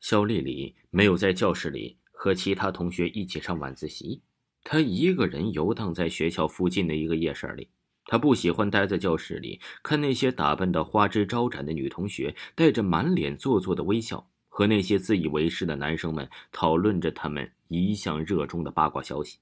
肖丽丽没有在教室里和其他同学一起上晚自习，她一个人游荡在学校附近的一个夜市里。她不喜欢待在教室里，看那些打扮的花枝招展的女同学带着满脸做作的微笑，和那些自以为是的男生们讨论着他们一向热衷的八卦消息。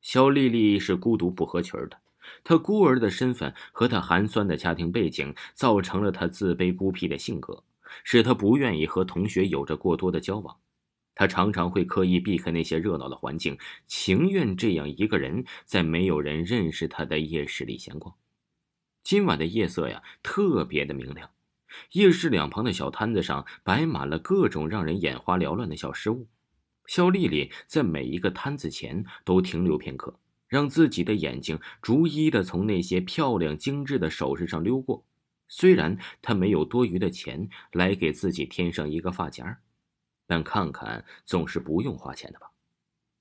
肖丽丽是孤独不合群的，她孤儿的身份和她寒酸的家庭背景，造成了她自卑孤僻的性格。使他不愿意和同学有着过多的交往，他常常会刻意避开那些热闹的环境，情愿这样一个人在没有人认识他的夜市里闲逛。今晚的夜色呀，特别的明亮，夜市两旁的小摊子上摆满了各种让人眼花缭乱的小食物。肖丽丽在每一个摊子前都停留片刻，让自己的眼睛逐一的从那些漂亮精致的首饰上溜过。虽然他没有多余的钱来给自己添上一个发夹，但看看总是不用花钱的吧。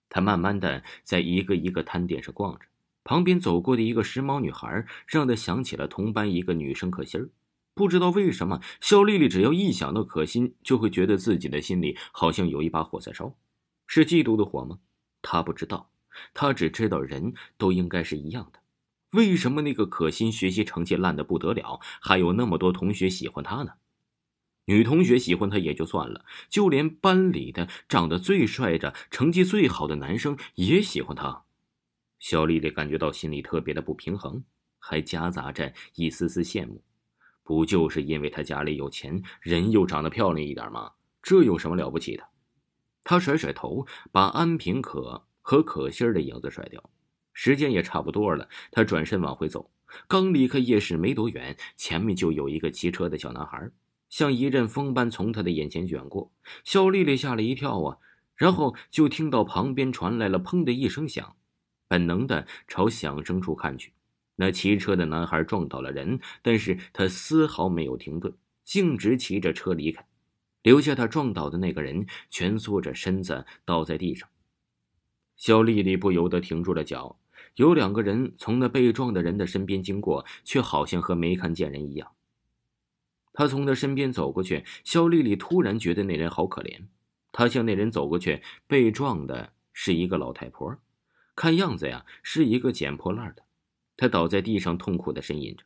他慢慢的在一个一个摊点上逛着，旁边走过的一个时髦女孩，让他想起了同班一个女生可心儿。不知道为什么，肖丽丽只要一想到可心，就会觉得自己的心里好像有一把火在烧。是嫉妒的火吗？她不知道，她只知道人都应该是一样的。为什么那个可心学习成绩烂的不得了，还有那么多同学喜欢她呢？女同学喜欢她也就算了，就连班里的长得最帅的、成绩最好的男生也喜欢她。小丽丽感觉到心里特别的不平衡，还夹杂着一丝丝羡慕。不就是因为她家里有钱，人又长得漂亮一点吗？这有什么了不起的？她甩甩头，把安平可和可心儿的影子甩掉。时间也差不多了，他转身往回走，刚离开夜市没多远，前面就有一个骑车的小男孩，像一阵风般从他的眼前卷过。肖丽丽吓了一跳啊，然后就听到旁边传来了“砰”的一声响，本能的朝响声处看去，那骑车的男孩撞倒了人，但是他丝毫没有停顿，径直骑着车离开，留下他撞倒的那个人蜷缩着身子倒在地上。肖丽丽不由得停住了脚。有两个人从那被撞的人的身边经过，却好像和没看见人一样。他从他身边走过去，肖丽丽突然觉得那人好可怜。他向那人走过去，被撞的是一个老太婆，看样子呀是一个捡破烂的。她倒在地上，痛苦的呻吟着。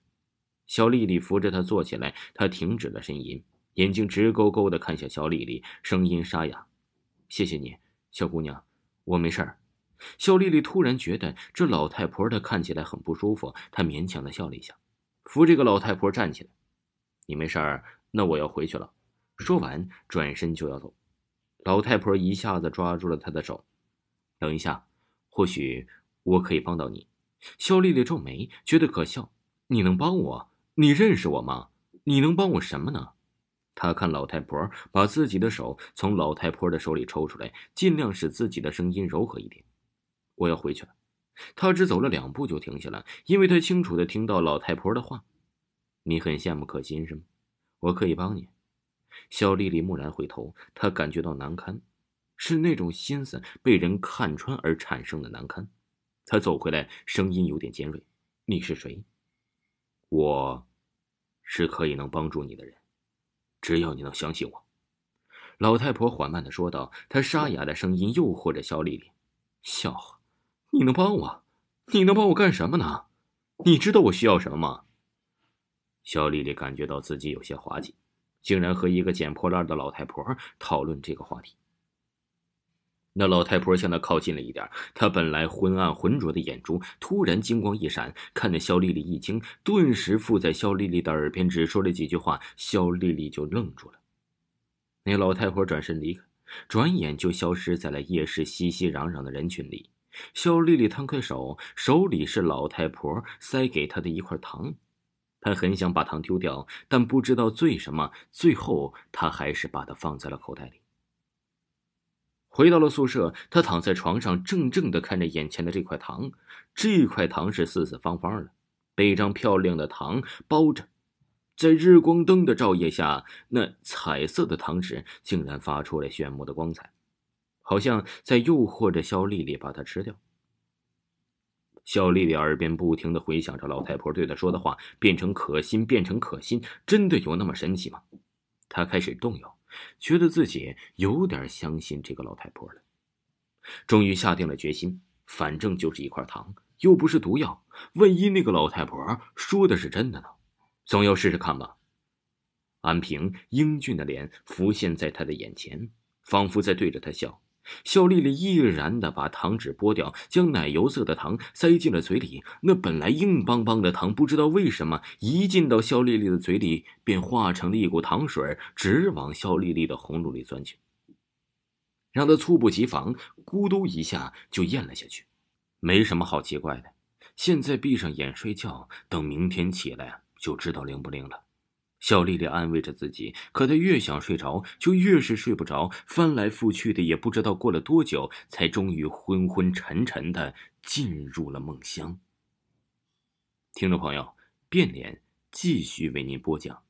肖丽丽扶着她坐起来，她停止了呻吟，眼睛直勾勾的看向肖丽丽，声音沙哑：“谢谢你，小姑娘，我没事儿。”肖丽丽突然觉得这老太婆她看起来很不舒服，她勉强的笑了一下，扶这个老太婆站起来：“你没事儿，那我要回去了。”说完，转身就要走。老太婆一下子抓住了她的手：“等一下，或许我可以帮到你。”肖丽丽皱眉，觉得可笑：“你能帮我？你认识我吗？你能帮我什么呢？”她看老太婆把自己的手从老太婆的手里抽出来，尽量使自己的声音柔和一点。我要回去了，他只走了两步就停下了，因为他清楚的听到老太婆的话：“你很羡慕可心是吗？我可以帮你。”肖丽丽蓦然回头，她感觉到难堪，是那种心思被人看穿而产生的难堪。她走回来，声音有点尖锐：“你是谁？”“我，是可以能帮助你的人，只要你能相信我。”老太婆缓慢的说道，她沙哑的声音诱惑着肖丽丽：“笑话。”你能帮我？你能帮我干什么呢？你知道我需要什么吗？肖丽丽感觉到自己有些滑稽，竟然和一个捡破烂的老太婆讨论这个话题。那老太婆向她靠近了一点，她本来昏暗浑浊的眼珠突然金光一闪，看得肖丽丽一惊，顿时附在肖丽丽的耳边只说了几句话，肖丽丽就愣住了。那老太婆转身离开，转眼就消失在了夜市熙熙攘攘的人群里。肖丽丽摊开手，手里是老太婆塞给她的一块糖。她很想把糖丢掉，但不知道醉什么，最后她还是把它放在了口袋里。回到了宿舍，他躺在床上，怔怔的看着眼前的这块糖。这块糖是四四方方的，被一张漂亮的糖包着。在日光灯的照夜下，那彩色的糖纸竟然发出了炫目的光彩，好像在诱惑着肖丽丽把它吃掉。肖丽丽耳边不停的回响着老太婆对她说的话，变成可心，变成可心，真的有那么神奇吗？她开始动摇，觉得自己有点相信这个老太婆了。终于下定了决心，反正就是一块糖，又不是毒药，万一那个老太婆说的是真的呢？总要试试看吧。安平英俊的脸浮现在他的眼前，仿佛在对着他笑。肖丽丽毅然的把糖纸剥掉，将奶油色的糖塞进了嘴里。那本来硬邦邦的糖，不知道为什么一进到肖丽丽的嘴里，便化成了一股糖水，直往肖丽丽的喉咙里钻去，让她猝不及防，咕嘟一下就咽了下去。没什么好奇怪的，现在闭上眼睡觉，等明天起来。就知道灵不灵了。小丽丽安慰着自己，可她越想睡着，就越是睡不着，翻来覆去的，也不知道过了多久，才终于昏昏沉沉的进入了梦乡。听众朋友，变脸继续为您播讲。